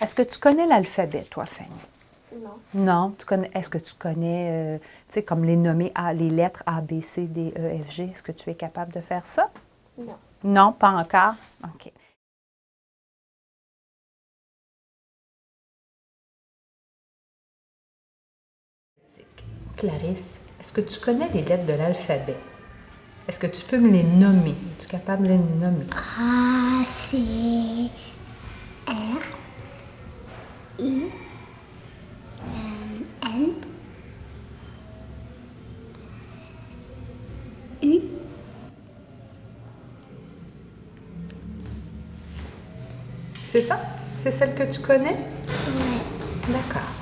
Est-ce que tu connais l'alphabet, toi, Fanny? Non. Non? Tu connais, est-ce que tu connais, euh, tu sais, comme les nommer A, les lettres A, B, C, D, E, F, G? Est-ce que tu es capable de faire ça? Non. Non, pas encore? OK. Clarisse, est-ce que tu connais les lettres de l'alphabet? Est-ce que tu peux me les nommer? Es-tu capable de les nommer? A, C, R, I, N, U, C'est ça? C'est celle que tu connais? ouais. D'accord.